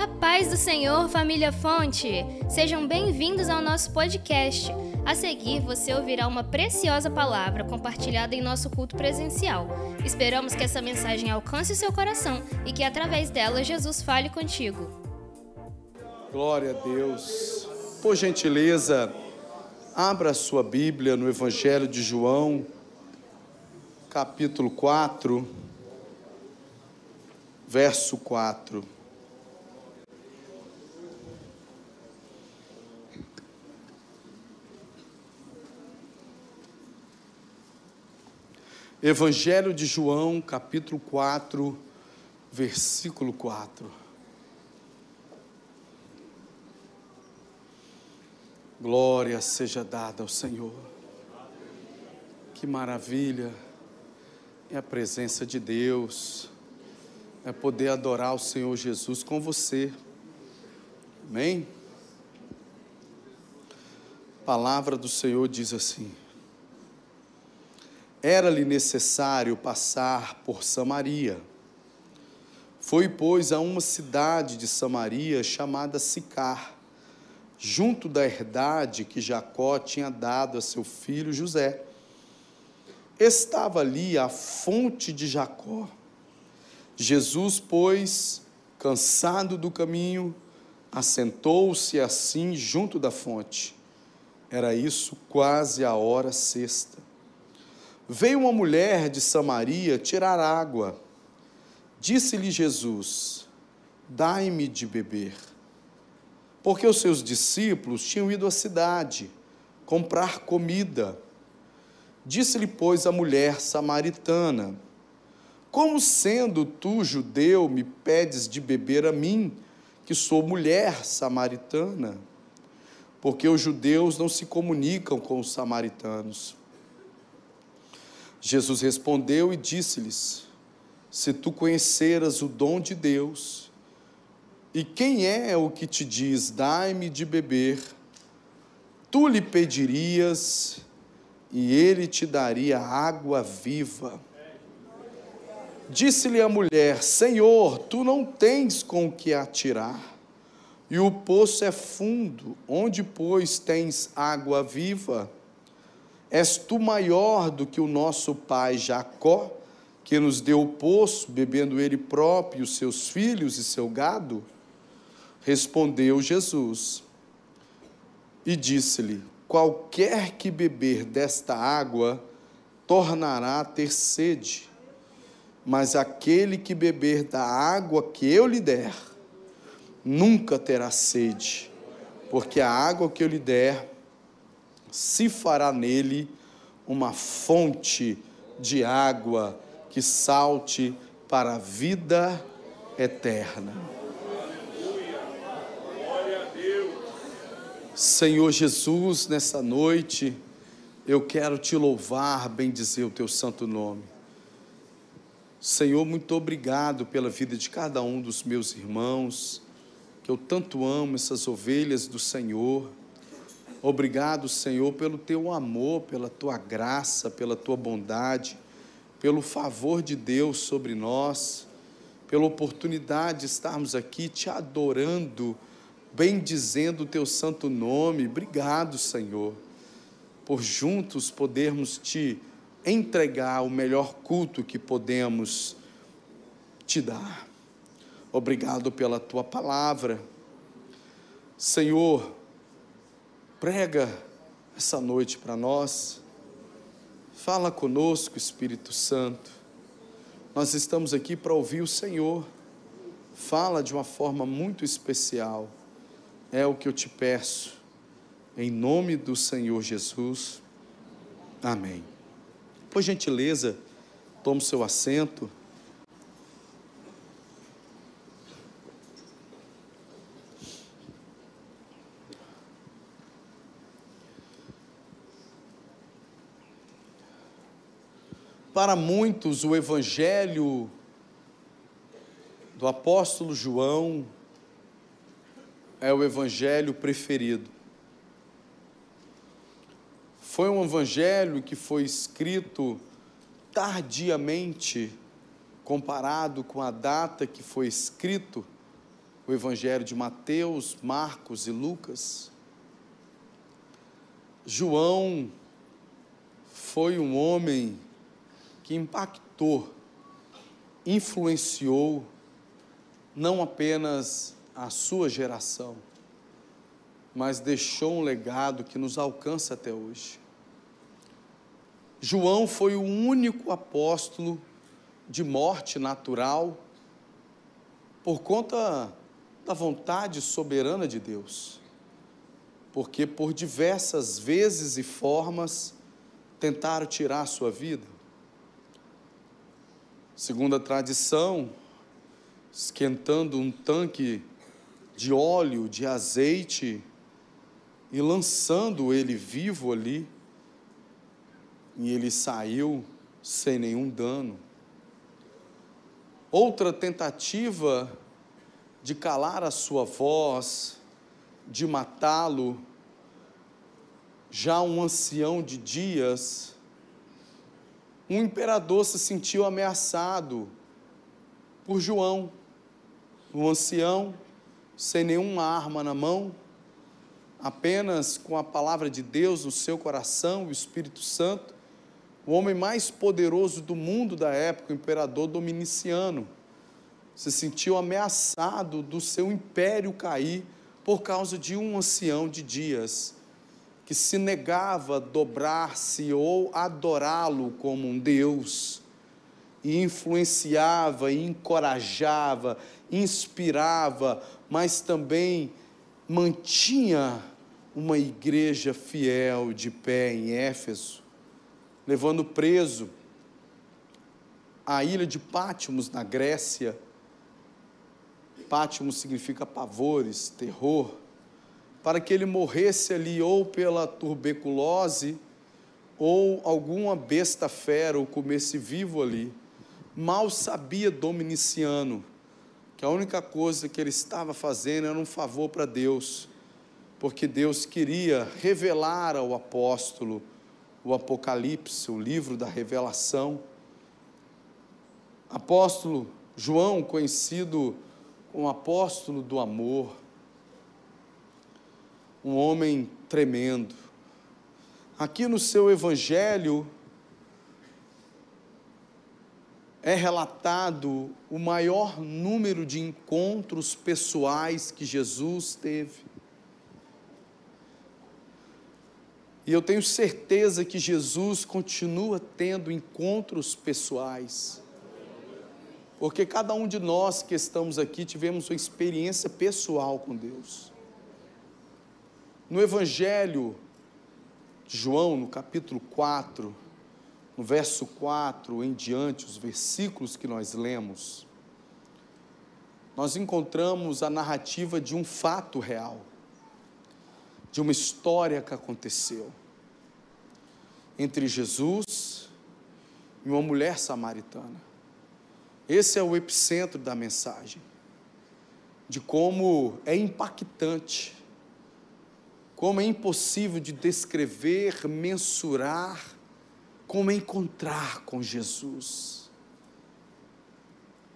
A paz do Senhor, família Fonte! Sejam bem-vindos ao nosso podcast. A seguir, você ouvirá uma preciosa palavra compartilhada em nosso culto presencial. Esperamos que essa mensagem alcance o seu coração e que através dela Jesus fale contigo. Glória a Deus. Por gentileza, abra sua Bíblia no Evangelho de João, capítulo 4, verso 4. Evangelho de João, capítulo 4, versículo 4. Glória seja dada ao Senhor. Que maravilha é a presença de Deus, é poder adorar o Senhor Jesus com você. Amém? A palavra do Senhor diz assim: era-lhe necessário passar por Samaria. Foi, pois, a uma cidade de Samaria chamada Sicar, junto da herdade que Jacó tinha dado a seu filho José. Estava ali a fonte de Jacó. Jesus, pois, cansado do caminho, assentou-se assim junto da fonte. Era isso quase a hora sexta. Veio uma mulher de Samaria tirar água. Disse-lhe Jesus: Dai-me de beber. Porque os seus discípulos tinham ido à cidade comprar comida. Disse-lhe, pois, a mulher samaritana: Como sendo tu judeu, me pedes de beber a mim, que sou mulher samaritana? Porque os judeus não se comunicam com os samaritanos. Jesus respondeu e disse-lhes: Se tu conheceras o dom de Deus, e quem é o que te diz, dai-me de beber, tu lhe pedirias, e ele te daria água viva. Disse-lhe a mulher: Senhor, tu não tens com o que atirar, e o poço é fundo, onde, pois, tens água viva? És tu maior do que o nosso pai Jacó, que nos deu o poço, bebendo ele próprio, seus filhos e seu gado? Respondeu Jesus e disse-lhe: Qualquer que beber desta água tornará a ter sede, mas aquele que beber da água que eu lhe der, nunca terá sede, porque a água que eu lhe der se fará nele uma fonte de água que salte para a vida eterna. Senhor Jesus, nessa noite, eu quero te louvar, bendizer o teu santo nome. Senhor, muito obrigado pela vida de cada um dos meus irmãos, que eu tanto amo, essas ovelhas do Senhor. Obrigado, Senhor, pelo teu amor, pela tua graça, pela tua bondade, pelo favor de Deus sobre nós, pela oportunidade de estarmos aqui te adorando, bendizendo o teu santo nome. Obrigado, Senhor, por juntos podermos te entregar o melhor culto que podemos te dar. Obrigado pela tua palavra. Senhor, Prega essa noite para nós. Fala conosco, Espírito Santo. Nós estamos aqui para ouvir o Senhor. Fala de uma forma muito especial. É o que eu te peço. Em nome do Senhor Jesus. Amém. Por gentileza, tome seu assento. Para muitos, o Evangelho do apóstolo João é o Evangelho preferido. Foi um Evangelho que foi escrito tardiamente, comparado com a data que foi escrito. O Evangelho de Mateus, Marcos e Lucas, João foi um homem que impactou, influenciou não apenas a sua geração, mas deixou um legado que nos alcança até hoje. João foi o único apóstolo de morte natural por conta da vontade soberana de Deus. Porque por diversas vezes e formas tentaram tirar a sua vida. Segundo a tradição, esquentando um tanque de óleo, de azeite e lançando ele vivo ali, e ele saiu sem nenhum dano. Outra tentativa de calar a sua voz, de matá-lo, já um ancião de dias, um imperador se sentiu ameaçado por João, um ancião sem nenhuma arma na mão, apenas com a palavra de Deus no seu coração, o Espírito Santo, o homem mais poderoso do mundo da época, o imperador Dominiciano, se sentiu ameaçado do seu império cair por causa de um ancião de dias que se negava a dobrar-se ou adorá-lo como um Deus, e influenciava, encorajava, inspirava, mas também mantinha uma igreja fiel de pé em Éfeso, levando preso à ilha de Pátimos, na Grécia. Pátimos significa pavores, terror, para que ele morresse ali ou pela tuberculose ou alguma besta fera o comesse vivo ali. Mal sabia Dominiciano que a única coisa que ele estava fazendo era um favor para Deus, porque Deus queria revelar ao apóstolo o Apocalipse, o livro da revelação. Apóstolo João, conhecido como apóstolo do amor, um homem tremendo. Aqui no seu evangelho é relatado o maior número de encontros pessoais que Jesus teve. E eu tenho certeza que Jesus continua tendo encontros pessoais. Porque cada um de nós que estamos aqui tivemos uma experiência pessoal com Deus. No Evangelho de João, no capítulo 4, no verso 4 em diante, os versículos que nós lemos, nós encontramos a narrativa de um fato real, de uma história que aconteceu entre Jesus e uma mulher samaritana. Esse é o epicentro da mensagem, de como é impactante, como é impossível de descrever, mensurar, como encontrar com Jesus.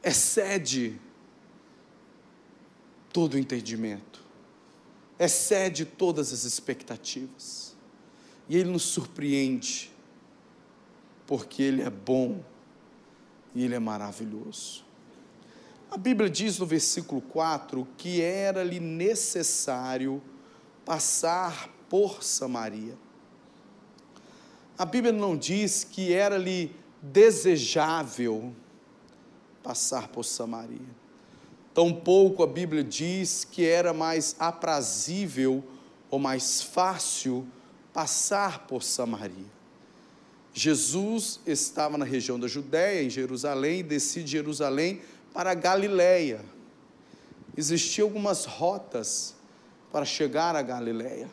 Excede todo o entendimento, excede todas as expectativas. E Ele nos surpreende, porque Ele é bom e Ele é maravilhoso. A Bíblia diz no versículo 4 que era-lhe necessário passar por Samaria. A Bíblia não diz que era-lhe desejável passar por Samaria. Tampouco a Bíblia diz que era mais aprazível ou mais fácil passar por Samaria. Jesus estava na região da Judéia, em Jerusalém, e descia de Jerusalém para a Galiléia. Existiam algumas rotas para chegar à Galiléia.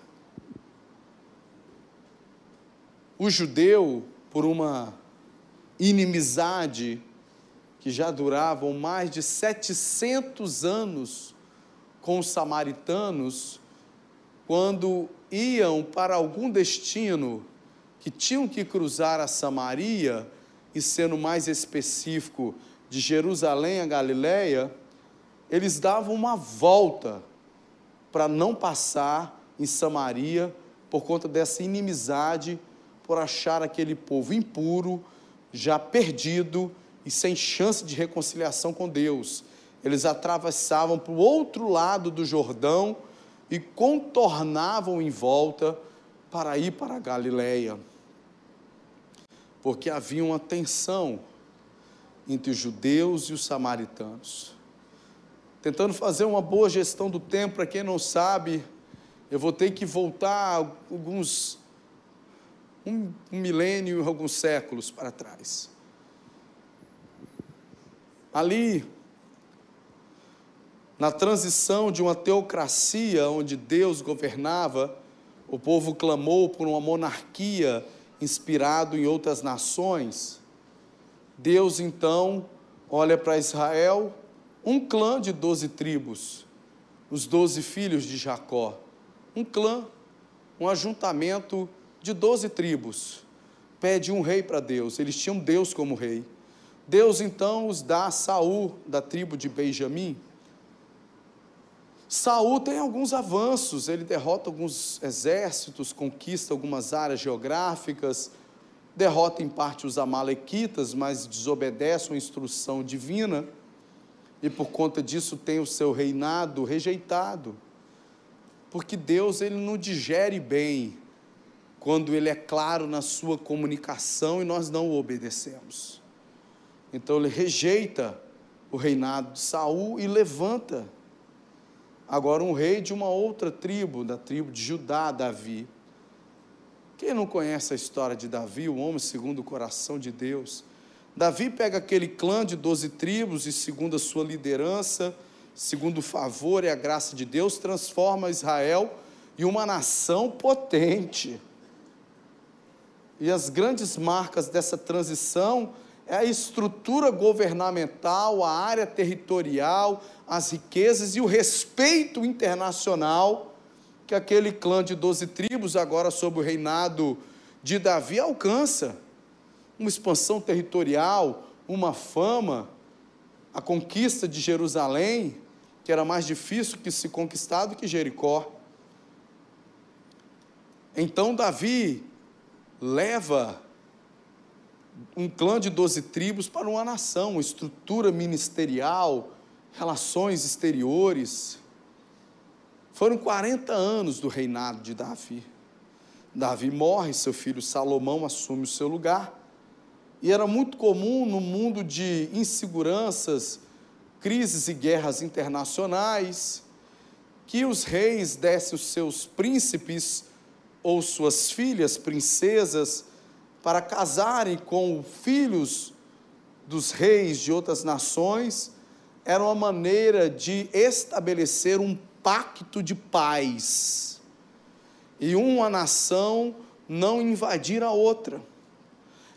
O judeu, por uma inimizade que já duravam mais de 700 anos com os samaritanos, quando iam para algum destino que tinham que cruzar a Samaria, e sendo mais específico, de Jerusalém a Galiléia, eles davam uma volta para não passar em Samaria por conta dessa inimizade, por achar aquele povo impuro, já perdido e sem chance de reconciliação com Deus. Eles atravessavam para o outro lado do Jordão e contornavam em volta para ir para a Galileia. Porque havia uma tensão entre os judeus e os samaritanos. Tentando fazer uma boa gestão do tempo, para quem não sabe, eu vou ter que voltar alguns um, um milênio alguns séculos para trás. Ali, na transição de uma teocracia onde Deus governava, o povo clamou por uma monarquia inspirado em outras nações. Deus então olha para Israel, um clã de doze tribos, os doze filhos de Jacó, um clã, um ajuntamento de doze tribos, pede um rei para Deus. Eles tinham Deus como rei. Deus então os dá a Saul da tribo de Benjamim. Saul tem alguns avanços, ele derrota alguns exércitos, conquista algumas áreas geográficas, derrota em parte os amalequitas, mas desobedece uma instrução divina e por conta disso tem o seu reinado rejeitado. Porque Deus ele não digere bem quando ele é claro na sua comunicação e nós não o obedecemos. Então ele rejeita o reinado de Saul e levanta agora um rei de uma outra tribo, da tribo de Judá, Davi. Quem não conhece a história de Davi, o homem segundo o coração de Deus? Davi pega aquele clã de doze tribos e, segundo a sua liderança, segundo o favor e a graça de Deus, transforma Israel em uma nação potente. E as grandes marcas dessa transição é a estrutura governamental, a área territorial, as riquezas e o respeito internacional que aquele clã de doze tribos, agora sob o reinado de Davi, alcança. Uma expansão territorial, uma fama, a conquista de Jerusalém, que era mais difícil que se conquistar do que Jericó. Então Davi leva um clã de doze tribos para uma nação, estrutura ministerial, relações exteriores. Foram 40 anos do reinado de Davi. Davi morre, seu filho Salomão assume o seu lugar. E era muito comum no mundo de inseguranças, crises e guerras internacionais, que os reis dessem os seus príncipes ou suas filhas, princesas, para casarem com filhos dos reis de outras nações, era uma maneira de estabelecer um pacto de paz e uma nação não invadir a outra.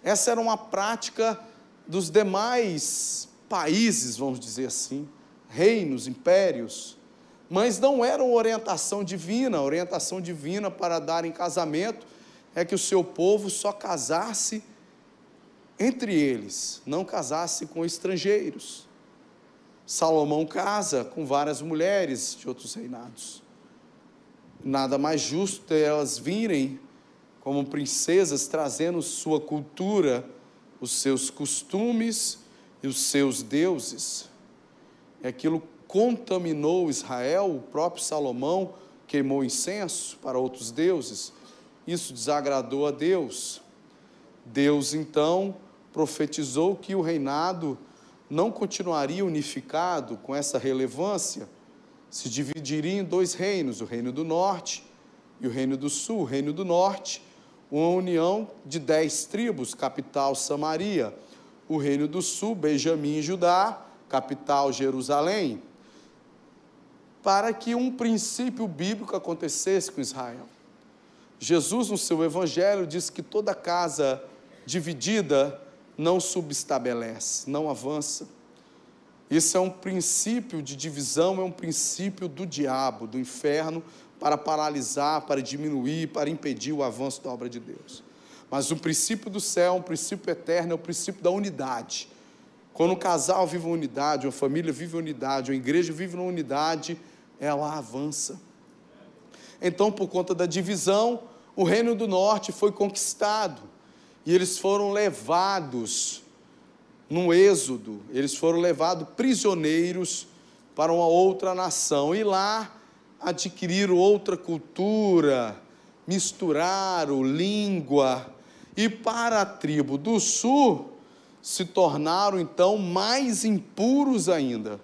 Essa era uma prática dos demais países, vamos dizer assim, reinos, impérios, mas não era uma orientação divina, a orientação divina para dar em casamento é que o seu povo só casasse entre eles, não casasse com estrangeiros. Salomão casa com várias mulheres de outros reinados. Nada mais justo é elas virem como princesas trazendo sua cultura, os seus costumes e os seus deuses. E aquilo contaminou Israel, o próprio Salomão queimou incenso para outros deuses isso desagradou a Deus. Deus então profetizou que o reinado não continuaria unificado com essa relevância, se dividiria em dois reinos, o reino do norte e o reino do sul. O reino do norte, uma união de dez tribos, capital Samaria. O reino do sul, Benjamim e Judá, capital Jerusalém. Para que um princípio bíblico acontecesse com Israel. Jesus, no seu evangelho, diz que toda casa dividida não subestabelece, não avança. Isso é um princípio de divisão, é um princípio do diabo, do inferno, para paralisar, para diminuir, para impedir o avanço da obra de Deus. Mas o princípio do céu, um princípio eterno, é o princípio da unidade. Quando um casal vive uma unidade, uma família vive uma unidade, uma igreja vive uma unidade, ela avança. Então, por conta da divisão, o reino do norte foi conquistado e eles foram levados no êxodo, eles foram levados prisioneiros para uma outra nação e lá adquiriram outra cultura, misturaram língua e para a tribo do sul se tornaram então mais impuros ainda.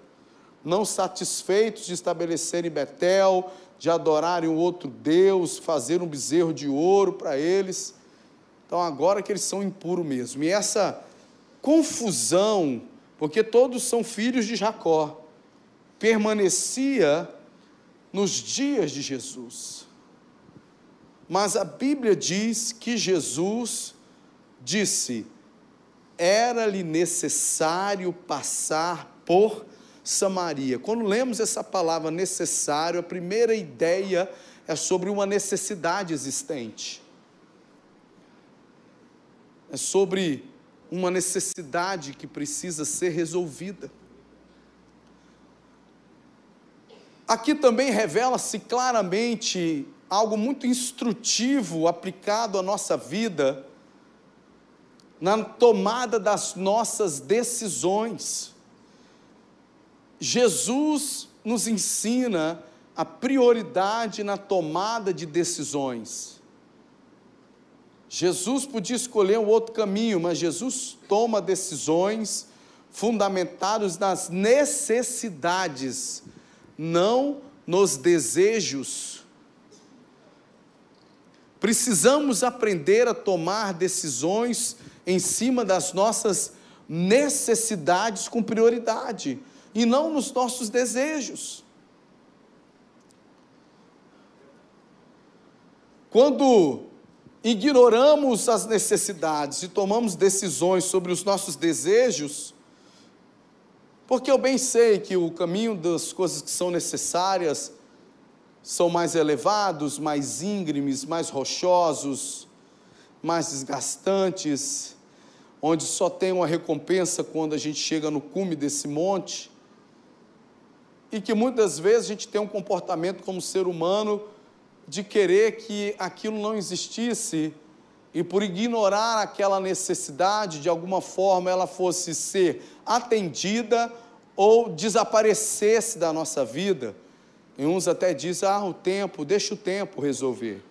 Não satisfeitos de estabelecerem Betel, de adorarem um outro Deus, fazer um bezerro de ouro para eles. Então agora que eles são impuros mesmo. E essa confusão, porque todos são filhos de Jacó, permanecia nos dias de Jesus. Mas a Bíblia diz que Jesus disse: era-lhe necessário passar por Samaria. Quando lemos essa palavra necessário, a primeira ideia é sobre uma necessidade existente. É sobre uma necessidade que precisa ser resolvida. Aqui também revela-se claramente algo muito instrutivo aplicado à nossa vida na tomada das nossas decisões. Jesus nos ensina a prioridade na tomada de decisões. Jesus podia escolher um outro caminho, mas Jesus toma decisões fundamentadas nas necessidades, não nos desejos. Precisamos aprender a tomar decisões em cima das nossas necessidades com prioridade e não nos nossos desejos. Quando ignoramos as necessidades e tomamos decisões sobre os nossos desejos, porque eu bem sei que o caminho das coisas que são necessárias são mais elevados, mais íngremes, mais rochosos, mais desgastantes, onde só tem uma recompensa quando a gente chega no cume desse monte, e que muitas vezes a gente tem um comportamento como ser humano de querer que aquilo não existisse e por ignorar aquela necessidade, de alguma forma ela fosse ser atendida ou desaparecesse da nossa vida. E uns até dizem: ah, o tempo, deixa o tempo resolver.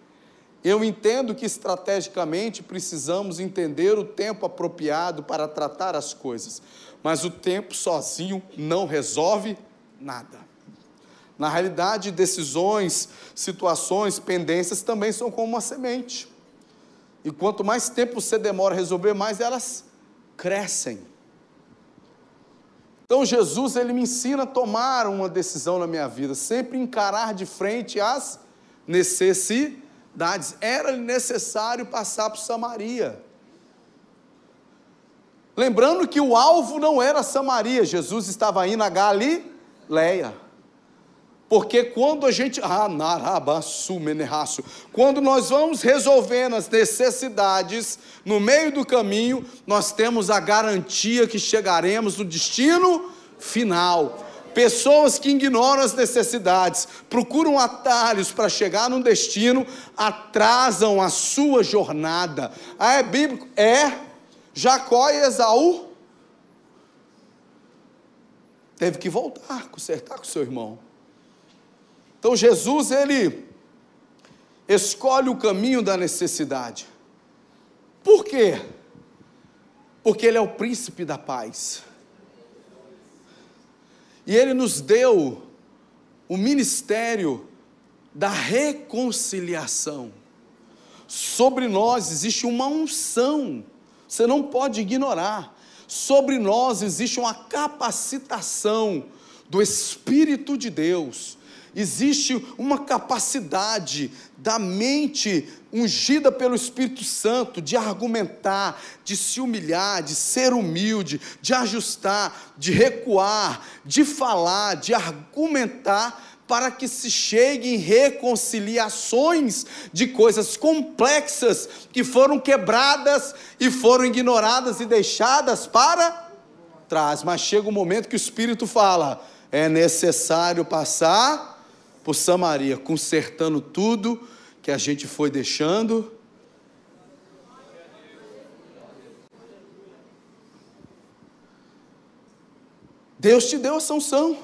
Eu entendo que estrategicamente precisamos entender o tempo apropriado para tratar as coisas, mas o tempo sozinho não resolve nada. Na realidade, decisões, situações, pendências também são como uma semente. E quanto mais tempo você demora a resolver, mais elas crescem. Então Jesus ele me ensina a tomar uma decisão na minha vida, sempre encarar de frente as necessidades era necessário passar por Samaria. Lembrando que o alvo não era Samaria, Jesus estava indo a Galileia. Porque quando a gente, ah, quando nós vamos resolvendo as necessidades no meio do caminho, nós temos a garantia que chegaremos no destino final. Pessoas que ignoram as necessidades, procuram atalhos para chegar num destino, atrasam a sua jornada. Ah, é bíblico? É. Jacó e Esaú teve que voltar, consertar com seu irmão. Então Jesus, ele escolhe o caminho da necessidade. Por quê? Porque ele é o príncipe da paz. E Ele nos deu o ministério da reconciliação. Sobre nós existe uma unção, você não pode ignorar. Sobre nós existe uma capacitação do Espírito de Deus existe uma capacidade da mente ungida pelo Espírito Santo de argumentar, de se humilhar, de ser humilde, de ajustar, de recuar, de falar, de argumentar para que se chegue em reconciliações de coisas complexas que foram quebradas e foram ignoradas e deixadas para traz, mas chega um momento que o Espírito fala: é necessário passar por Samaria, consertando tudo que a gente foi deixando. Deus te deu essa unção,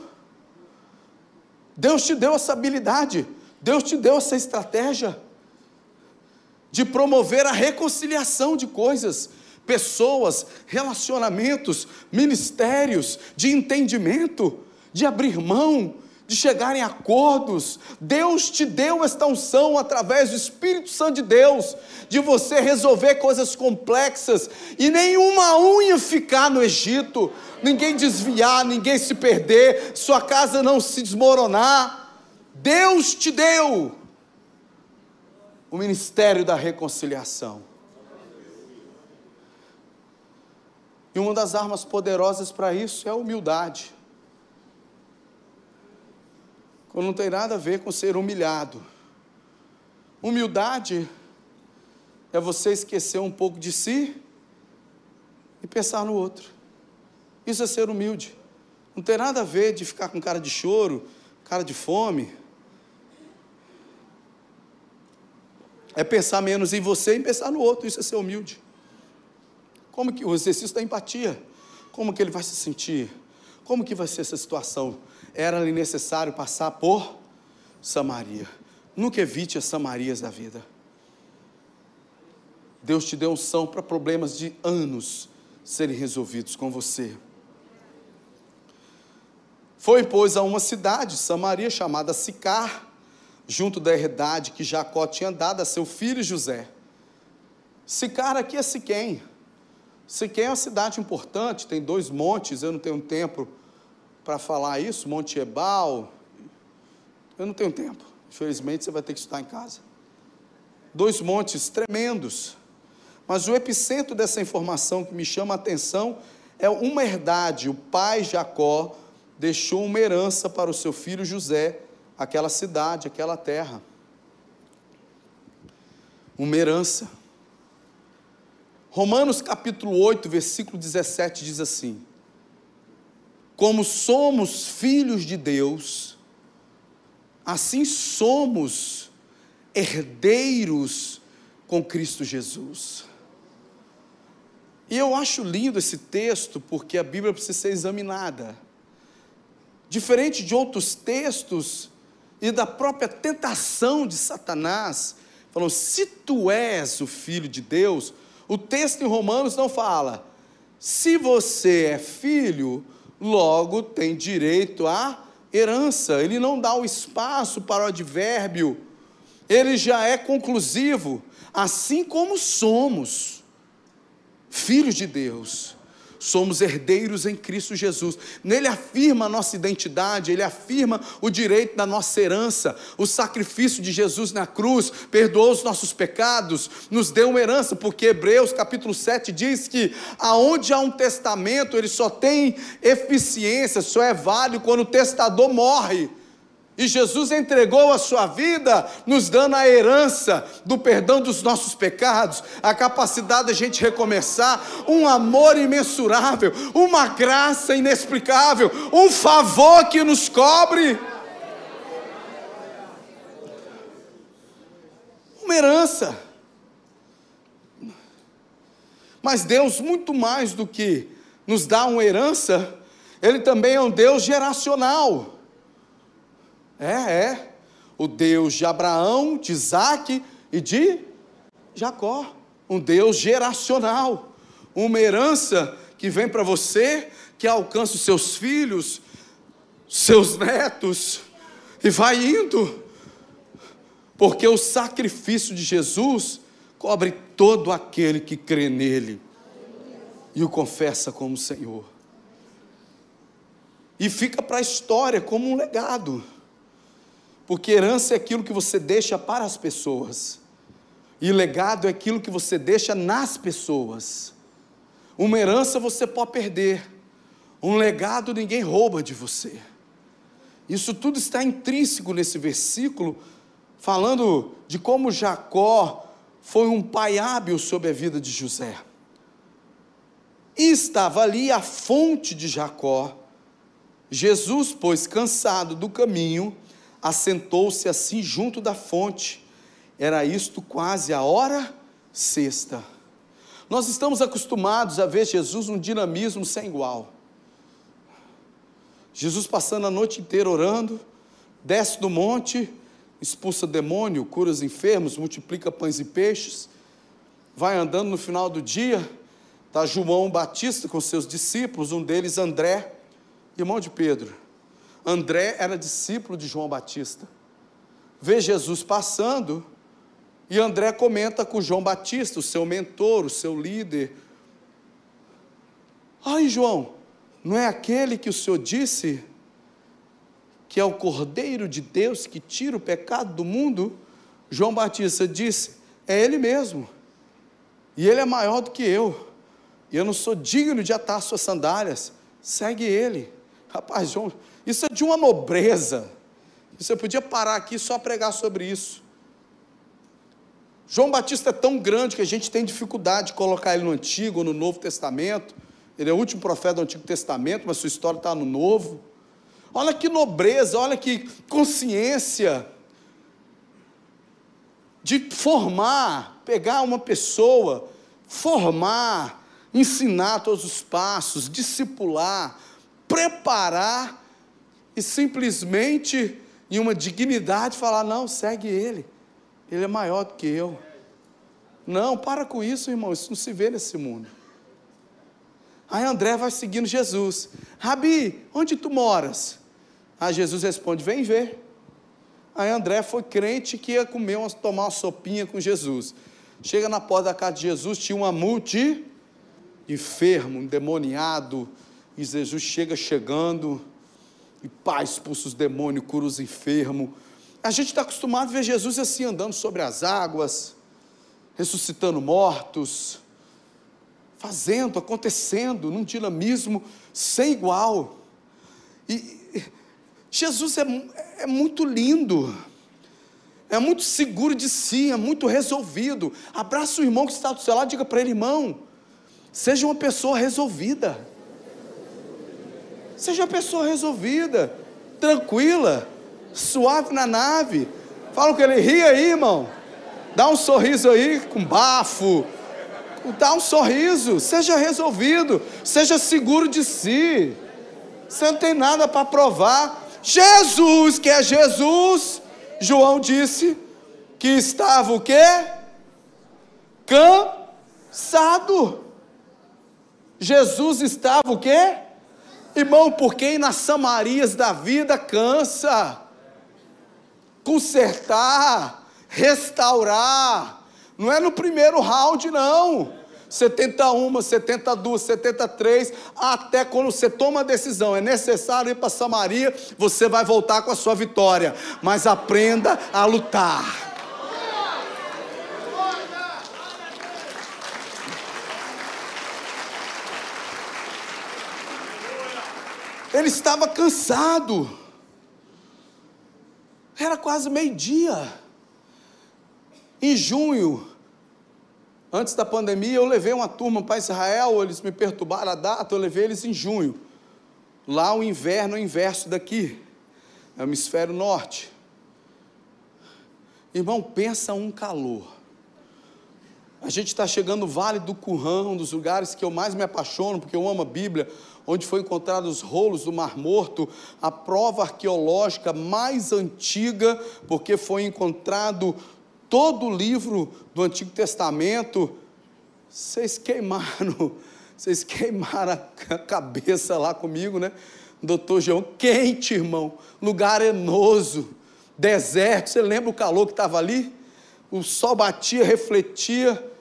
Deus te deu essa habilidade, Deus te deu essa estratégia de promover a reconciliação de coisas, pessoas, relacionamentos, ministérios, de entendimento, de abrir mão, de chegar em acordos. Deus te deu esta unção através do Espírito Santo de Deus, de você resolver coisas complexas e nenhuma unha ficar no Egito, ninguém desviar, ninguém se perder, sua casa não se desmoronar. Deus te deu o ministério da reconciliação. E uma das armas poderosas para isso é a humildade. Quando não tem nada a ver com ser humilhado. Humildade é você esquecer um pouco de si e pensar no outro. Isso é ser humilde. Não tem nada a ver de ficar com cara de choro, cara de fome. É pensar menos em você e pensar no outro. Isso é ser humilde. Como que o exercício da empatia? Como que ele vai se sentir? Como que vai ser essa situação? Era-lhe necessário passar por Samaria. Nunca evite as Samarias da vida. Deus te deu unção para problemas de anos serem resolvidos com você. Foi, pois, a uma cidade, Samaria, chamada Sicar, junto da herdade que Jacó tinha dado a seu filho José. Sicar aqui é Siquém. Siquém é uma cidade importante, tem dois montes, eu não tenho tempo para falar isso, Monte Ebal. Eu não tenho tempo, infelizmente você vai ter que estudar em casa. Dois montes tremendos. Mas o epicentro dessa informação que me chama a atenção é uma herdade. O pai Jacó deixou uma herança para o seu filho José, aquela cidade, aquela terra. Uma herança. Romanos capítulo 8, versículo 17 diz assim: Como somos filhos de Deus, assim somos herdeiros com Cristo Jesus. E eu acho lindo esse texto porque a Bíblia precisa ser examinada. Diferente de outros textos e da própria tentação de Satanás, falou: se tu és o filho de Deus, o texto em Romanos não fala, se você é filho, logo tem direito à herança. Ele não dá o espaço para o advérbio, ele já é conclusivo, assim como somos filhos de Deus somos herdeiros em Cristo Jesus. Nele afirma a nossa identidade, ele afirma o direito da nossa herança. O sacrifício de Jesus na cruz perdoou os nossos pecados, nos deu uma herança, porque Hebreus capítulo 7 diz que aonde há um testamento, ele só tem eficiência, só é válido quando o testador morre. E Jesus entregou a sua vida, nos dando a herança do perdão dos nossos pecados, a capacidade de a gente recomeçar, um amor imensurável, uma graça inexplicável, um favor que nos cobre. Uma herança. Mas Deus, muito mais do que nos dá uma herança, Ele também é um Deus geracional. É, é. O Deus de Abraão, de Isaac e de Jacó. Um Deus geracional. Uma herança que vem para você, que alcança os seus filhos, seus netos, e vai indo. Porque o sacrifício de Jesus cobre todo aquele que crê nele e o confessa como Senhor. E fica para a história como um legado. Porque herança é aquilo que você deixa para as pessoas. E legado é aquilo que você deixa nas pessoas. Uma herança você pode perder. Um legado ninguém rouba de você. Isso tudo está intrínseco nesse versículo, falando de como Jacó foi um pai hábil sobre a vida de José. E estava ali a fonte de Jacó. Jesus, pois, cansado do caminho, assentou-se assim junto da fonte. Era isto quase a hora sexta. Nós estamos acostumados a ver Jesus um dinamismo sem igual. Jesus passando a noite inteira orando, desce do monte, expulsa demônio, cura os enfermos, multiplica pães e peixes, vai andando no final do dia, está João Batista com seus discípulos, um deles André, irmão de Pedro. André era discípulo de João Batista. Vê Jesus passando e André comenta com João Batista, o seu mentor, o seu líder. Ai, João, não é aquele que o Senhor disse que é o Cordeiro de Deus que tira o pecado do mundo? João Batista disse: É ele mesmo. E ele é maior do que eu. E eu não sou digno de atar suas sandálias. Segue ele. Rapaz, João, isso é de uma nobreza. Você podia parar aqui só pregar sobre isso. João Batista é tão grande que a gente tem dificuldade de colocar ele no Antigo ou no Novo Testamento. Ele é o último profeta do Antigo Testamento, mas sua história está no Novo. Olha que nobreza, olha que consciência de formar, pegar uma pessoa, formar, ensinar todos os passos, discipular, preparar e simplesmente, em uma dignidade, falar: não, segue ele, ele é maior do que eu. Não, para com isso, irmão, isso não se vê nesse mundo. Aí André vai seguindo Jesus. Rabi, onde tu moras? Aí Jesus responde: Vem ver. Aí André foi crente que ia comer, uma, tomar uma sopinha com Jesus. Chega na porta da casa de Jesus, tinha uma multi enfermo, endemoniado. E Jesus chega chegando e pá, expulsa os demônios, cura os enfermos. A gente está acostumado a ver Jesus assim, andando sobre as águas, ressuscitando mortos, fazendo, acontecendo, num dinamismo sem igual. E Jesus é, é muito lindo, é muito seguro de si, é muito resolvido. Abraça o irmão que está do seu lado, diga para ele, irmão, seja uma pessoa resolvida. Seja uma pessoa resolvida, tranquila, suave na nave. Fala com ele, ri aí, irmão. Dá um sorriso aí com bafo. Dá um sorriso, seja resolvido, seja seguro de si. Você não tem nada para provar. Jesus, que é Jesus, João disse que estava o quê? Cansado. Jesus estava o quê? Irmão, porque ir nas Samarias da vida cansa. Consertar, restaurar. Não é no primeiro round, não. 71, 72, 73, até quando você toma a decisão, é necessário ir para Samaria, você vai voltar com a sua vitória. Mas aprenda a lutar. Ele estava cansado. Era quase meio-dia. Em junho, antes da pandemia, eu levei uma turma para Israel, eles me perturbaram a data, eu levei eles em junho. Lá o inverno é o inverso daqui, é o hemisfério norte. Irmão, pensa um calor. A gente está chegando no Vale do Currão, um dos lugares que eu mais me apaixono, porque eu amo a Bíblia, onde foi encontrado os rolos do Mar Morto, a prova arqueológica mais antiga, porque foi encontrado todo o livro do Antigo Testamento. Vocês queimaram, vocês queimaram a cabeça lá comigo, né? Doutor João, quente, irmão, lugar enoso, deserto. Você lembra o calor que estava ali? O sol batia, refletia.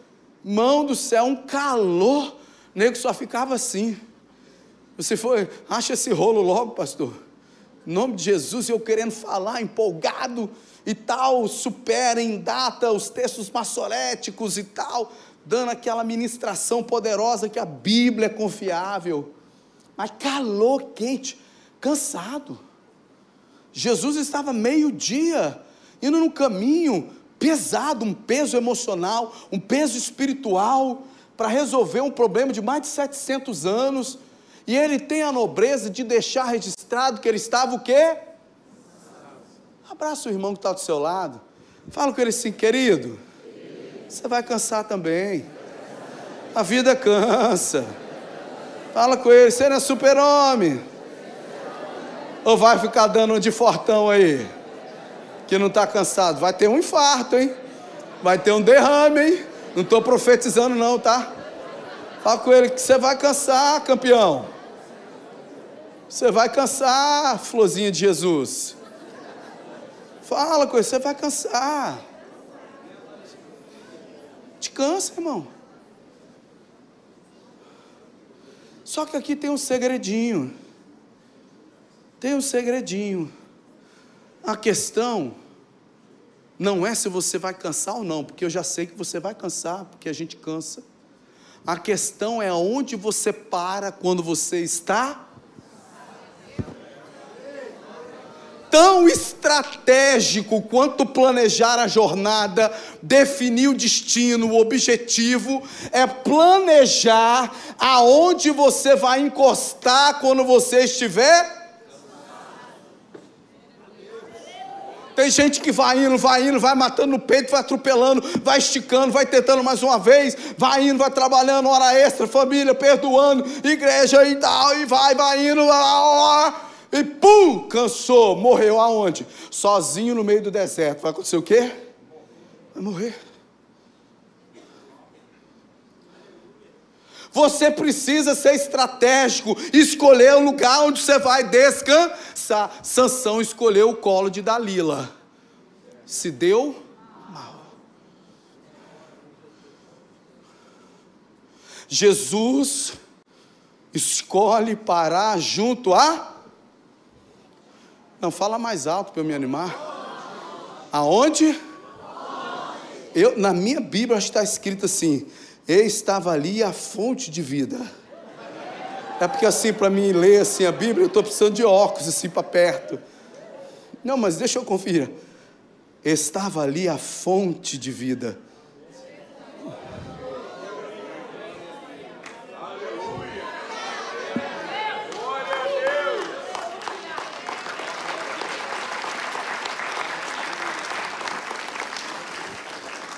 Mão do céu, um calor. O nego só ficava assim. Você foi, acha esse rolo logo, pastor. Em nome de Jesus, eu querendo falar, empolgado e tal, supera em data os textos maçoréticos e tal, dando aquela ministração poderosa que a Bíblia é confiável. Mas calor quente, cansado. Jesus estava meio-dia, indo no caminho pesado, um peso emocional, um peso espiritual, para resolver um problema de mais de 700 anos, e ele tem a nobreza de deixar registrado que ele estava o quê? Abraça o irmão que está do seu lado. Fala com ele assim, querido, você vai cansar também. A vida cansa. Fala com ele, você não é super-homem. Ou vai ficar dando um de fortão aí? Que não está cansado. Vai ter um infarto, hein? Vai ter um derrame, hein? Não estou profetizando, não, tá? Fala com ele que você vai cansar, campeão. Você vai cansar, florzinha de Jesus. Fala com ele, você vai cansar. Te cansa, irmão. Só que aqui tem um segredinho. Tem um segredinho. A questão não é se você vai cansar ou não, porque eu já sei que você vai cansar, porque a gente cansa. A questão é onde você para quando você está tão estratégico quanto planejar a jornada, definir o destino, o objetivo, é planejar aonde você vai encostar quando você estiver. Tem gente que vai indo, vai indo, vai matando no peito, vai atropelando, vai esticando, vai tentando mais uma vez, vai indo, vai trabalhando, hora extra, família, perdoando, igreja e tal, e vai, vai indo, lá, e pum, cansou, morreu aonde? Sozinho no meio do deserto. Vai acontecer o quê? Vai morrer. Você precisa ser estratégico, escolher o lugar onde você vai descansar. Sansão escolheu o colo de Dalila. Se deu mal. Jesus escolhe parar junto a não, fala mais alto para eu me animar. Aonde? Eu, na minha Bíblia está escrito assim: Eu estava ali a fonte de vida. É porque assim, para mim ler assim a Bíblia, eu estou precisando de óculos assim para perto. Não, mas deixa eu conferir. Estava ali a fonte de vida.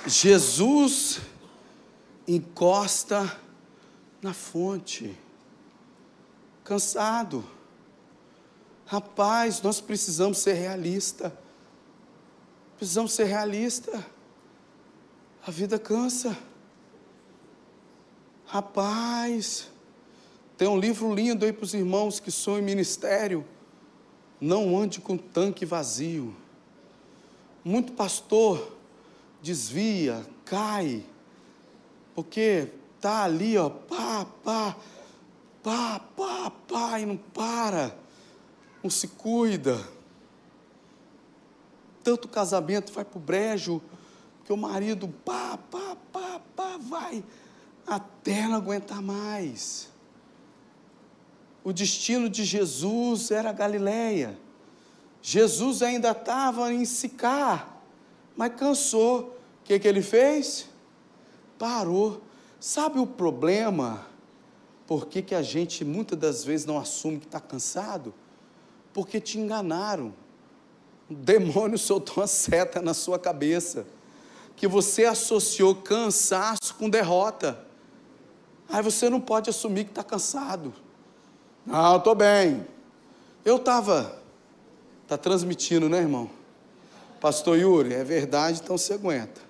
Jesus encosta na fonte, cansado. Rapaz, nós precisamos ser realistas. Precisamos ser realistas. A vida cansa. Rapaz, tem um livro lindo aí para os irmãos que são em ministério. Não ande com tanque vazio. Muito pastor desvia, cai, porque tá ali, ó, pá, pá, pá, pá, pá, e não para, não se cuida. Tanto casamento vai para o brejo, que o marido, pá, pá, pá, pá, vai, até não aguentar mais. O destino de Jesus era Galileia. Jesus ainda estava em Sicar, mas cansou que, que ele fez? Parou. Sabe o problema? Por que, que a gente muitas das vezes não assume que está cansado? Porque te enganaram. O demônio soltou uma seta na sua cabeça. Que você associou cansaço com derrota. Aí você não pode assumir que está cansado. Não, estou bem. Eu estava. Está transmitindo, né, irmão? Pastor Yuri, é verdade, então você aguenta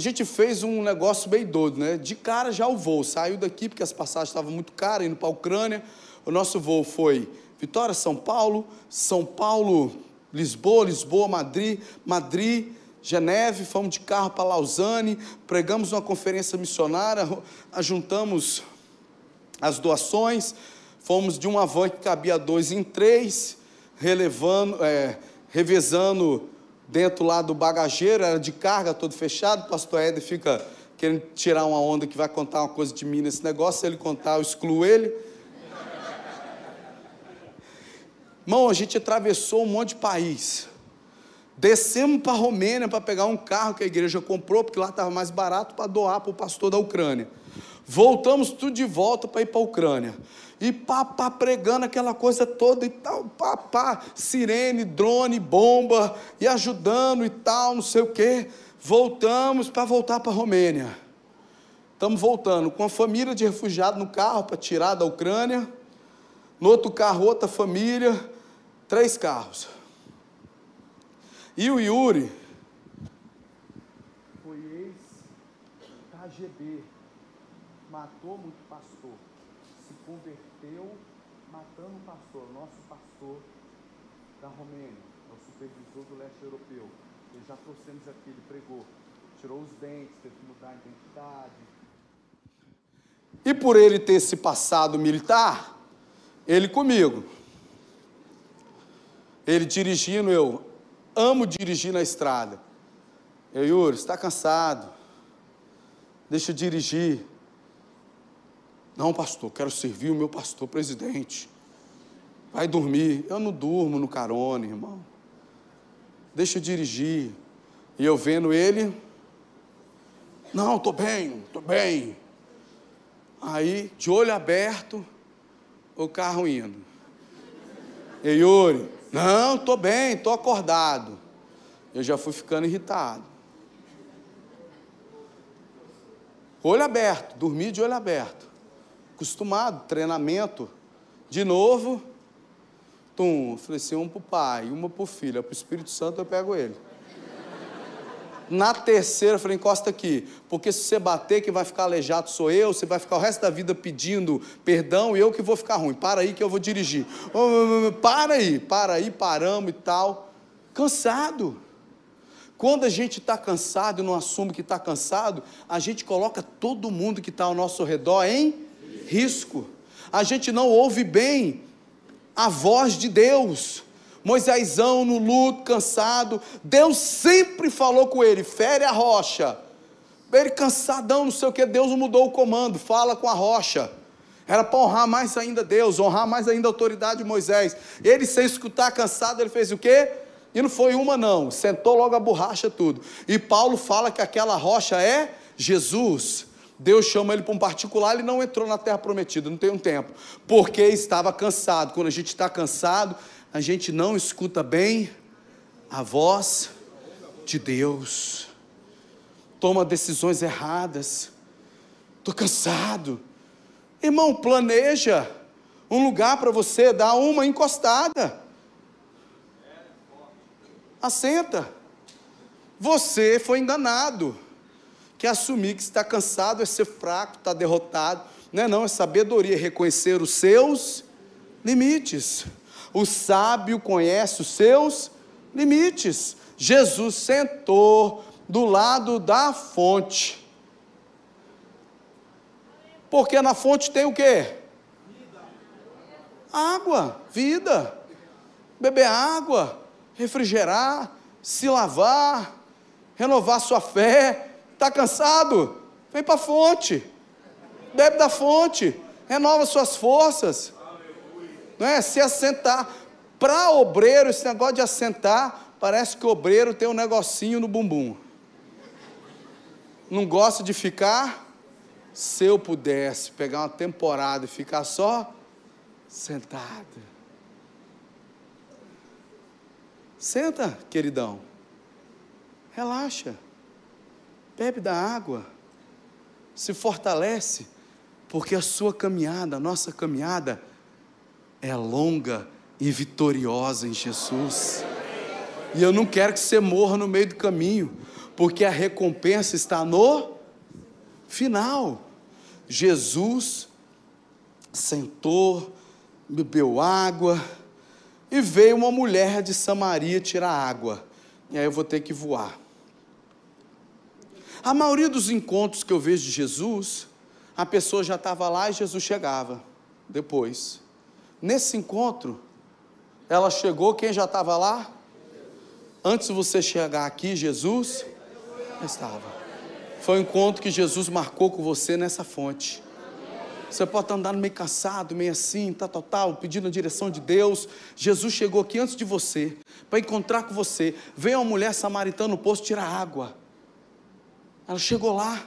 a gente fez um negócio bem doido, né? De cara já o voo, saiu daqui porque as passagens estavam muito caras, indo para a Ucrânia. O nosso voo foi Vitória, São Paulo, São Paulo, Lisboa, Lisboa, Madrid, Madrid, Geneve, fomos de carro para Lausanne, pregamos uma conferência missionária, ajuntamos as doações, fomos de uma van que cabia dois em três, relevando, é, revezando dentro lá do bagageiro, era de carga, todo fechado. O pastor Éder fica querendo tirar uma onda que vai contar uma coisa de mim nesse negócio. Se ele contar, eu excluo ele. Irmão, a gente atravessou um monte de país. Descemos para a Romênia para pegar um carro que a igreja comprou, porque lá estava mais barato para doar para o pastor da Ucrânia. Voltamos tudo de volta para ir para a Ucrânia. E pá, pá, pregando aquela coisa toda e tal, pá, pá, sirene, drone, bomba, e ajudando e tal, não sei o quê. Voltamos para voltar para a Romênia. Estamos voltando com a família de refugiados no carro para tirar da Ucrânia. No outro carro, outra família, três carros. E o Yuri foi ex-KGB, matou muito pastor, se converteu matando um pastor, nosso pastor da Romênia, é o supervisor do leste europeu. Ele já aqui, ele pregou, tirou os dentes, teve que mudar a identidade. E por ele ter esse passado militar, ele comigo. Ele dirigindo, eu amo dirigir na estrada. Eu, Yuri, está cansado? Deixa eu dirigir. Não, pastor, quero servir o meu pastor presidente. Vai dormir. Eu não durmo no carona, irmão. Deixa eu dirigir. E eu vendo ele. Não, estou bem, estou bem. Aí, de olho aberto, o carro indo. E Yuri, não, estou bem, estou acordado. Eu já fui ficando irritado. Olho aberto, dormi de olho aberto. Acostumado, treinamento. De novo, tum, falei assim, um para o pai, uma para o filho, para o Espírito Santo eu pego ele. Na terceira, eu falei, encosta aqui, porque se você bater, quem vai ficar aleijado sou eu, você vai ficar o resto da vida pedindo perdão e eu que vou ficar ruim. Para aí que eu vou dirigir. Para aí, para aí, paramos e tal. Cansado. Quando a gente está cansado e não assume que está cansado, a gente coloca todo mundo que está ao nosso redor em risco. A gente não ouve bem a voz de Deus. Moisésão no luto, cansado. Deus sempre falou com ele: fere a rocha. Ele cansadão, não sei o que. Deus mudou o comando, fala com a rocha. Era para honrar mais ainda Deus, honrar mais ainda a autoridade de Moisés. Ele, sem escutar, cansado, ele fez o quê? E não foi uma, não. Sentou logo a borracha, tudo. E Paulo fala que aquela rocha é Jesus. Deus chama ele para um particular, ele não entrou na terra prometida, não tem um tempo, porque estava cansado. Quando a gente está cansado, a gente não escuta bem a voz de Deus, toma decisões erradas. Estou cansado. Irmão, planeja um lugar para você dar uma encostada. Assenta. Você foi enganado. Que assumir que está cansado é ser fraco, está derrotado. Não é não, é sabedoria, reconhecer os seus limites. O sábio conhece os seus limites. Jesus sentou do lado da fonte. Porque na fonte tem o quê? Água, vida. Beber água, refrigerar, se lavar, renovar sua fé. Está cansado? Vem para a fonte. Bebe da fonte. Renova suas forças não é? Se assentar. Para obreiro, esse negócio de assentar, parece que obreiro tem um negocinho no bumbum. Não gosta de ficar? Se eu pudesse pegar uma temporada e ficar só sentado. Senta, queridão. Relaxa. Bebe da água. Se fortalece, porque a sua caminhada, a nossa caminhada, é longa e vitoriosa em Jesus. E eu não quero que você morra no meio do caminho, porque a recompensa está no final. Jesus sentou, bebeu água, e veio uma mulher de Samaria tirar água. E aí eu vou ter que voar. A maioria dos encontros que eu vejo de Jesus, a pessoa já estava lá e Jesus chegava depois. Nesse encontro, ela chegou, quem já estava lá? Antes de você chegar aqui, Jesus estava. Foi o encontro que Jesus marcou com você nessa fonte. Você pode estar andando meio cansado, meio assim, tal, tal, tal, pedindo a direção de Deus. Jesus chegou aqui antes de você. para encontrar com você. Veio uma mulher samaritana no posto tirar água. Ela chegou lá,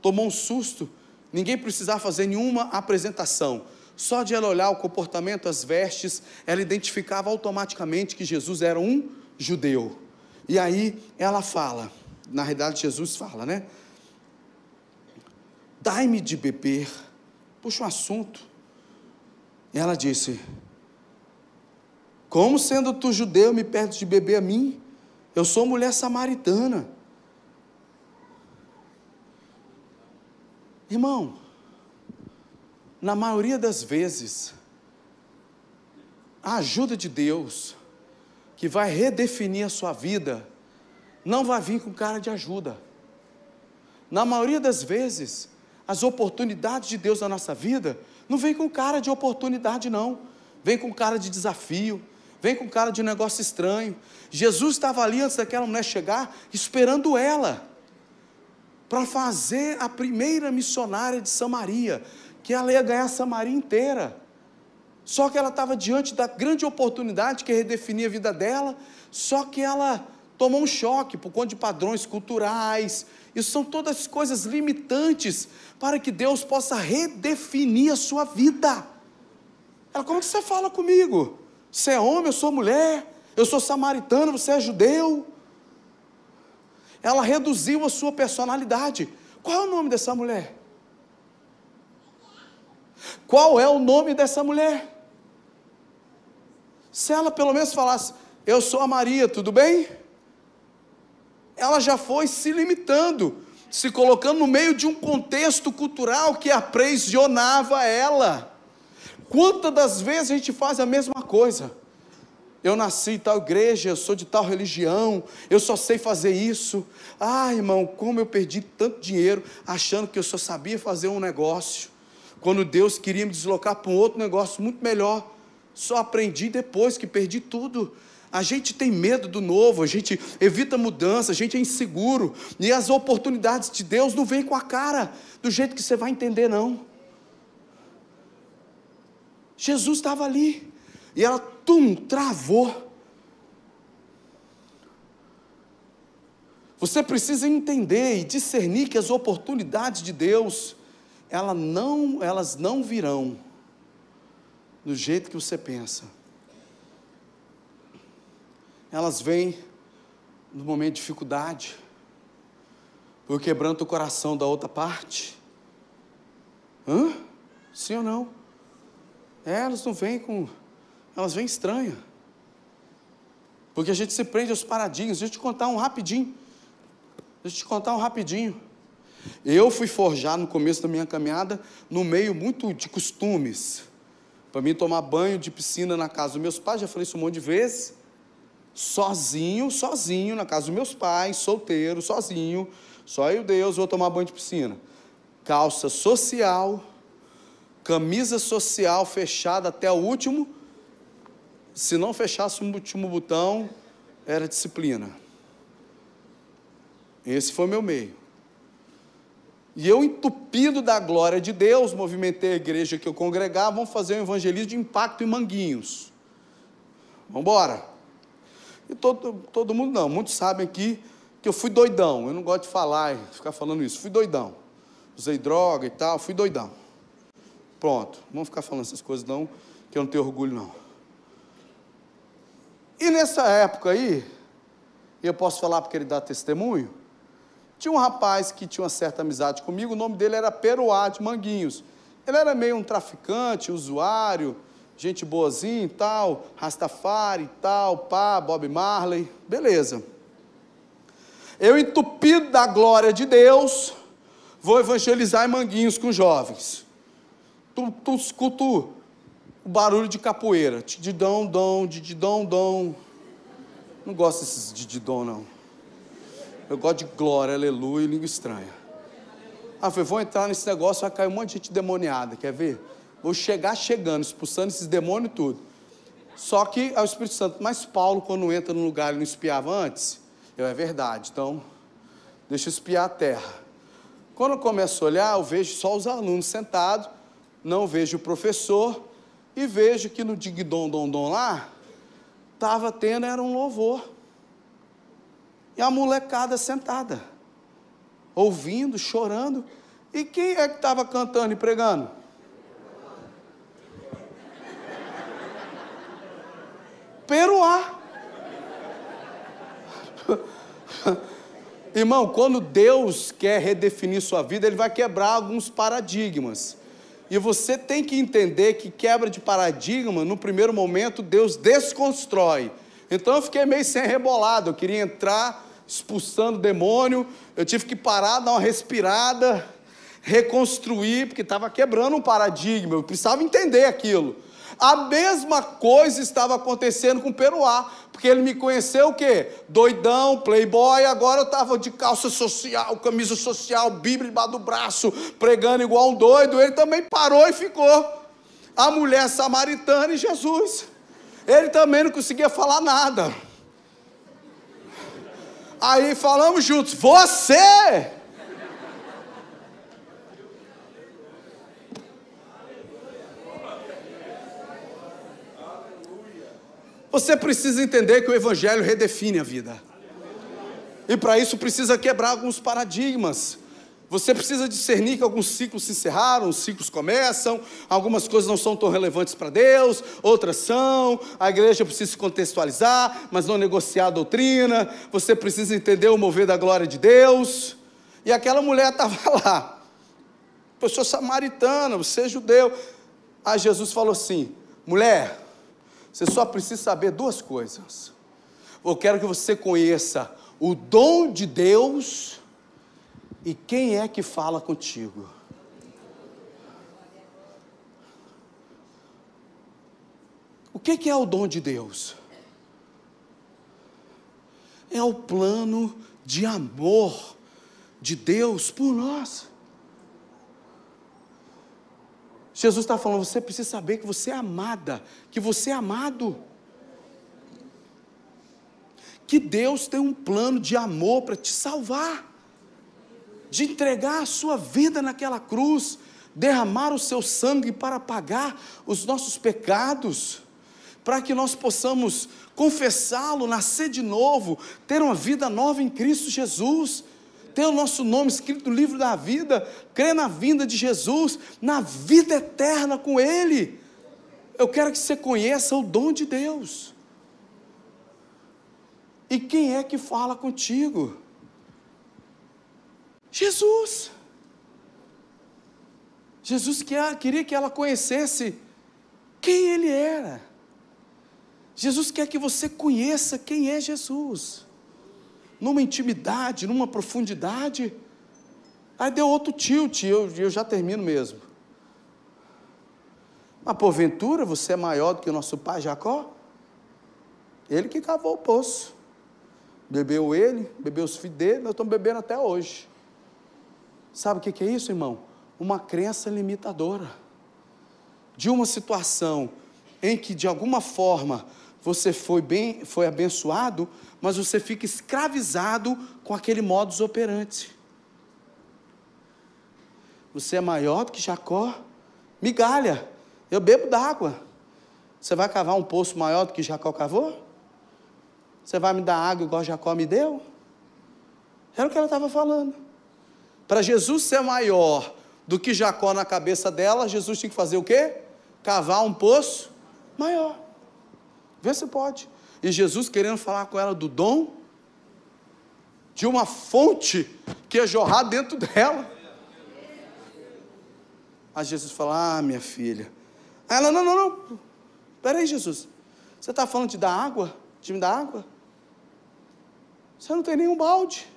tomou um susto, ninguém precisava fazer nenhuma apresentação. Só de ela olhar o comportamento, as vestes, ela identificava automaticamente que Jesus era um judeu. E aí ela fala, na realidade Jesus fala, né? Dai-me de beber. Puxa um assunto. E ela disse: Como sendo tu judeu me pedes de beber a mim? Eu sou mulher samaritana. Irmão, na maioria das vezes, a ajuda de Deus, que vai redefinir a sua vida, não vai vir com cara de ajuda. Na maioria das vezes, as oportunidades de Deus na nossa vida não vem com cara de oportunidade, não. Vem com cara de desafio, vem com cara de negócio estranho. Jesus estava ali antes daquela mulher chegar, esperando ela para fazer a primeira missionária de Samaria, que ela ia ganhar Samaria inteira. Só que ela estava diante da grande oportunidade que redefinia a vida dela, só que ela tomou um choque por conta de padrões culturais. Isso são todas coisas limitantes para que Deus possa redefinir a sua vida. Ela, como que você fala comigo? Você é homem, eu sou mulher, eu sou samaritano, você é judeu ela reduziu a sua personalidade. Qual é o nome dessa mulher? Qual é o nome dessa mulher? Se ela pelo menos falasse, eu sou a Maria, tudo bem? Ela já foi se limitando, se colocando no meio de um contexto cultural que aprisionava ela. Quantas das vezes a gente faz a mesma coisa? Eu nasci em tal igreja, eu sou de tal religião, eu só sei fazer isso. Ah, irmão, como eu perdi tanto dinheiro achando que eu só sabia fazer um negócio, quando Deus queria me deslocar para um outro negócio muito melhor. Só aprendi depois que perdi tudo. A gente tem medo do novo, a gente evita mudança, a gente é inseguro, e as oportunidades de Deus não vêm com a cara, do jeito que você vai entender, não. Jesus estava ali, e ela, tum, travou. Você precisa entender e discernir que as oportunidades de Deus, elas não, elas não virão do jeito que você pensa. Elas vêm no momento de dificuldade, por quebrando o coração da outra parte. Hã? Sim ou não? É, elas não vêm com elas vêm estranhas. Porque a gente se prende aos paradinhos. Deixa eu te contar um rapidinho. Deixa eu te contar um rapidinho. Eu fui forjar no começo da minha caminhada no meio muito de costumes. Para mim tomar banho de piscina na casa dos meus pais, já falei isso um monte de vezes. Sozinho, sozinho, na casa dos meus pais, solteiro, sozinho. Só eu, Deus, vou tomar banho de piscina. Calça social, camisa social fechada até o último se não fechasse o último botão, era disciplina. Esse foi meu meio. E eu, entupido da glória de Deus, movimentei a igreja que eu congregava, vamos fazer um evangelismo de impacto em Manguinhos. Vamos embora. E todo, todo mundo não, muitos sabem aqui que eu fui doidão. Eu não gosto de falar ficar falando isso. Fui doidão. Usei droga e tal, fui doidão. Pronto, vamos ficar falando essas coisas não, que eu não tenho orgulho não. E nessa época aí, eu posso falar porque ele dá testemunho, tinha um rapaz que tinha uma certa amizade comigo, o nome dele era Peruá de Manguinhos. Ele era meio um traficante, usuário, gente boazinha e tal, Rastafari e tal, pá, Bob Marley, beleza. Eu, entupido da glória de Deus, vou evangelizar em Manguinhos com jovens. Tu, tu escuto o barulho de capoeira. Dididão, dom, dididão, dom. Não gosto desses dididom, não. Eu gosto de glória, aleluia língua estranha. Ah, foi, vou entrar nesse negócio, vai cair um monte de gente demoniada, quer ver? Vou chegar chegando, expulsando esses demônios e tudo. Só que é o Espírito Santo. Mas Paulo, quando entra num lugar, ele não espiava antes? Eu, é verdade. Então, deixa eu espiar a terra. Quando eu começo a olhar, eu vejo só os alunos sentados, não vejo o professor, e vejo que no Digdom Dom Dom lá, estava tendo era um louvor. E a molecada sentada, ouvindo, chorando. E quem é que estava cantando e pregando? Peruá. Irmão, quando Deus quer redefinir sua vida, Ele vai quebrar alguns paradigmas. E você tem que entender que quebra de paradigma, no primeiro momento, Deus desconstrói. Então eu fiquei meio sem rebolado, eu queria entrar expulsando o demônio, eu tive que parar, dar uma respirada, reconstruir, porque estava quebrando um paradigma, eu precisava entender aquilo. A mesma coisa estava acontecendo com o Peruá, porque ele me conheceu o quê? Doidão, playboy, agora eu estava de calça social, camisa social, bíblia debaixo do braço, pregando igual um doido, ele também parou e ficou. A mulher samaritana e Jesus. Ele também não conseguia falar nada. Aí falamos juntos, você Você precisa entender que o Evangelho redefine a vida. E para isso precisa quebrar alguns paradigmas. Você precisa discernir que alguns ciclos se encerraram, ciclos começam, algumas coisas não são tão relevantes para Deus, outras são. A igreja precisa se contextualizar, mas não negociar a doutrina. Você precisa entender o mover da glória de Deus. E aquela mulher estava lá, pessoa samaritana, você é judeu. Aí Jesus falou assim: mulher, você só precisa saber duas coisas. Eu quero que você conheça o dom de Deus e quem é que fala contigo. O que é o dom de Deus? É o plano de amor de Deus por nós. Jesus está falando, você precisa saber que você é amada, que você é amado. Que Deus tem um plano de amor para te salvar, de entregar a sua vida naquela cruz, derramar o seu sangue para pagar os nossos pecados, para que nós possamos confessá-lo, nascer de novo, ter uma vida nova em Cristo Jesus ter o nosso nome escrito no livro da vida, crer na vinda de Jesus, na vida eterna com Ele. Eu quero que você conheça o dom de Deus. E quem é que fala contigo? Jesus. Jesus queria que ela conhecesse quem Ele era. Jesus quer que você conheça quem é Jesus numa intimidade, numa profundidade. Aí deu outro tilt, eu, eu já termino mesmo. Mas porventura você é maior do que o nosso pai Jacó? Ele que cavou o poço. Bebeu ele, bebeu os filhos dele, nós estamos bebendo até hoje. Sabe o que é isso, irmão? Uma crença limitadora. De uma situação em que, de alguma forma, você foi bem, foi abençoado, mas você fica escravizado com aquele modus operandi. Você é maior do que Jacó? Migalha, eu bebo d'água. Você vai cavar um poço maior do que Jacó cavou? Você vai me dar água igual Jacó me deu? Era o que ela estava falando. Para Jesus ser maior do que Jacó na cabeça dela, Jesus tinha que fazer o quê? Cavar um poço maior. Vê se pode. E Jesus querendo falar com ela do dom de uma fonte que ia jorrar dentro dela. Aí Jesus fala: Ah, minha filha. Aí ela: Não, não, não. Peraí, Jesus. Você está falando de dar água? De me dar água? Você não tem nenhum balde.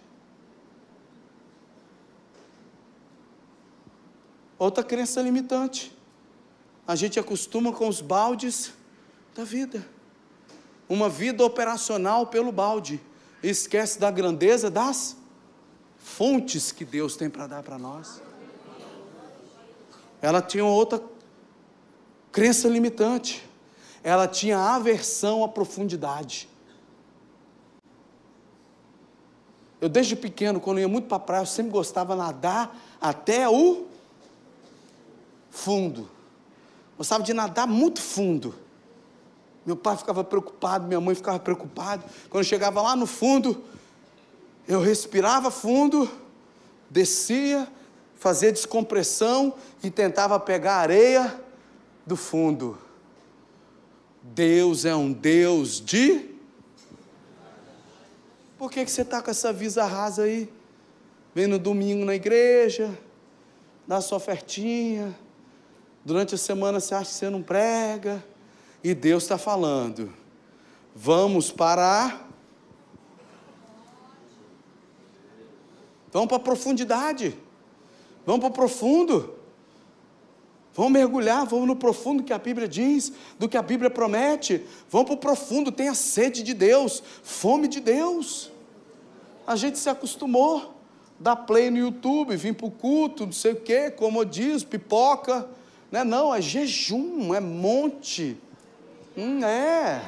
Outra crença limitante. A gente acostuma com os baldes da vida uma vida operacional pelo balde, e esquece da grandeza das fontes que Deus tem para dar para nós. Ela tinha outra crença limitante, ela tinha aversão à profundidade. Eu, desde pequeno, quando ia muito para a praia, eu sempre gostava de nadar até o fundo. Gostava de nadar muito fundo. Meu pai ficava preocupado, minha mãe ficava preocupada. Quando chegava lá no fundo, eu respirava fundo, descia, fazia descompressão e tentava pegar a areia do fundo. Deus é um Deus de. Por que, que você está com essa visa rasa aí? Vem no domingo na igreja, dá sua ofertinha, durante a semana você acha que você não prega, e Deus está falando: vamos parar. Vamos para a profundidade. Vamos para o profundo. Vamos mergulhar, vamos no profundo que a Bíblia diz, do que a Bíblia promete. Vamos para o profundo, tenha sede de Deus, fome de Deus. A gente se acostumou, dar play no YouTube, vir para o culto, não sei o quê, como diz, pipoca. Não é não, é jejum, é monte. Hum, é.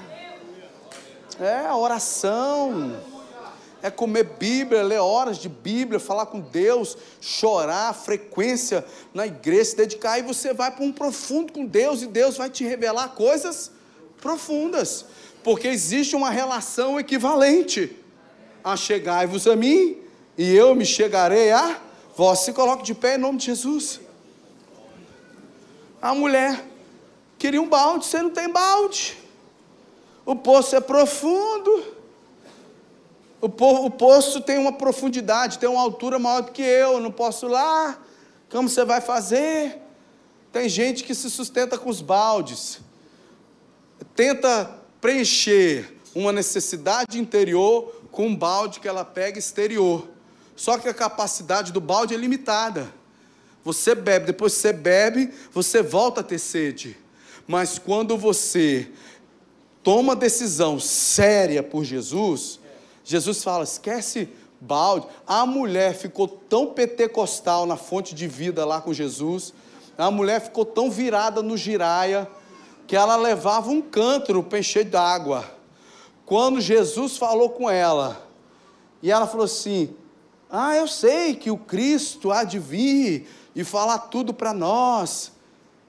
É oração. É comer Bíblia, ler horas de Bíblia, falar com Deus, chorar, frequência na igreja, se dedicar, e você vai para um profundo com Deus, e Deus vai te revelar coisas profundas, porque existe uma relação equivalente a chegai-vos a mim, e eu me chegarei a vós. Se coloque de pé em nome de Jesus. A mulher queria um balde, você não tem balde. O poço é profundo. O, po o poço tem uma profundidade, tem uma altura maior do que eu, eu não posso ir lá. Como você vai fazer? Tem gente que se sustenta com os baldes, tenta preencher uma necessidade interior com um balde que ela pega exterior. Só que a capacidade do balde é limitada. Você bebe, depois você bebe, você volta a ter sede. Mas quando você toma decisão séria por Jesus, Jesus fala: esquece balde. A mulher ficou tão pentecostal na fonte de vida lá com Jesus, a mulher ficou tão virada no giraia, que ela levava um cântaro para encher d'água. Quando Jesus falou com ela, e ela falou assim: Ah, eu sei que o Cristo há de vir e falar tudo para nós.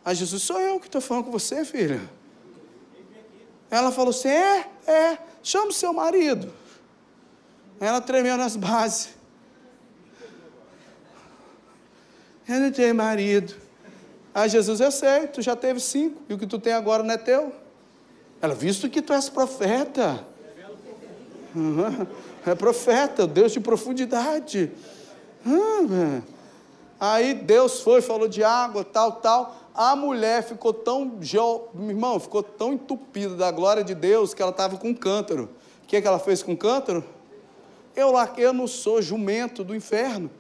Aí Jesus, sou eu que estou falando com você, filha. Ela falou assim: É, é, chama o seu marido. Ela tremeu nas bases. Eu não tenho marido. Aí Jesus, eu sei, tu já teve cinco, e o que tu tem agora não é teu. Ela, visto que tu és profeta. Uhum. É profeta, Deus de profundidade. Uhum. Aí Deus foi, falou de água, tal, tal. A mulher ficou tão, irmão, ficou tão entupida da glória de Deus que ela estava com cântaro. O que, é que ela fez com o cântaro? Eu eu não sou jumento do inferno.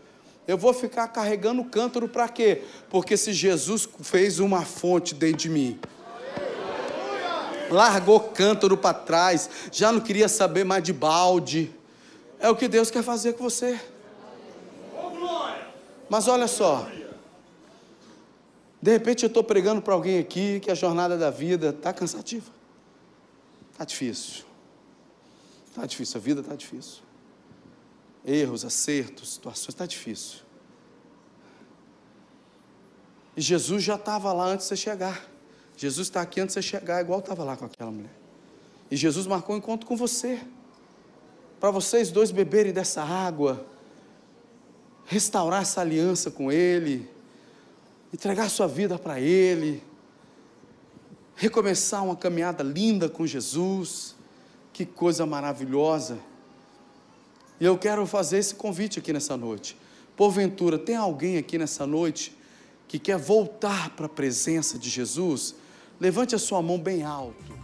Eu vou ficar carregando cântaro para quê? Porque se Jesus fez uma fonte dentro de mim, largou cântaro para trás, já não queria saber mais de balde. É o que Deus quer fazer com você. Mas olha só, de repente eu estou pregando para alguém aqui que a jornada da vida está cansativa, está difícil, está difícil, a vida está difícil erros, acertos, situações, está difícil. E Jesus já estava lá antes de você chegar. Jesus está aqui antes de você chegar, igual estava lá com aquela mulher. E Jesus marcou um encontro com você. Para vocês dois beberem dessa água, restaurar essa aliança com Ele, entregar sua vida para Ele, recomeçar uma caminhada linda com Jesus. Que coisa maravilhosa. E eu quero fazer esse convite aqui nessa noite. Porventura, tem alguém aqui nessa noite que quer voltar para a presença de Jesus? Levante a sua mão bem alto.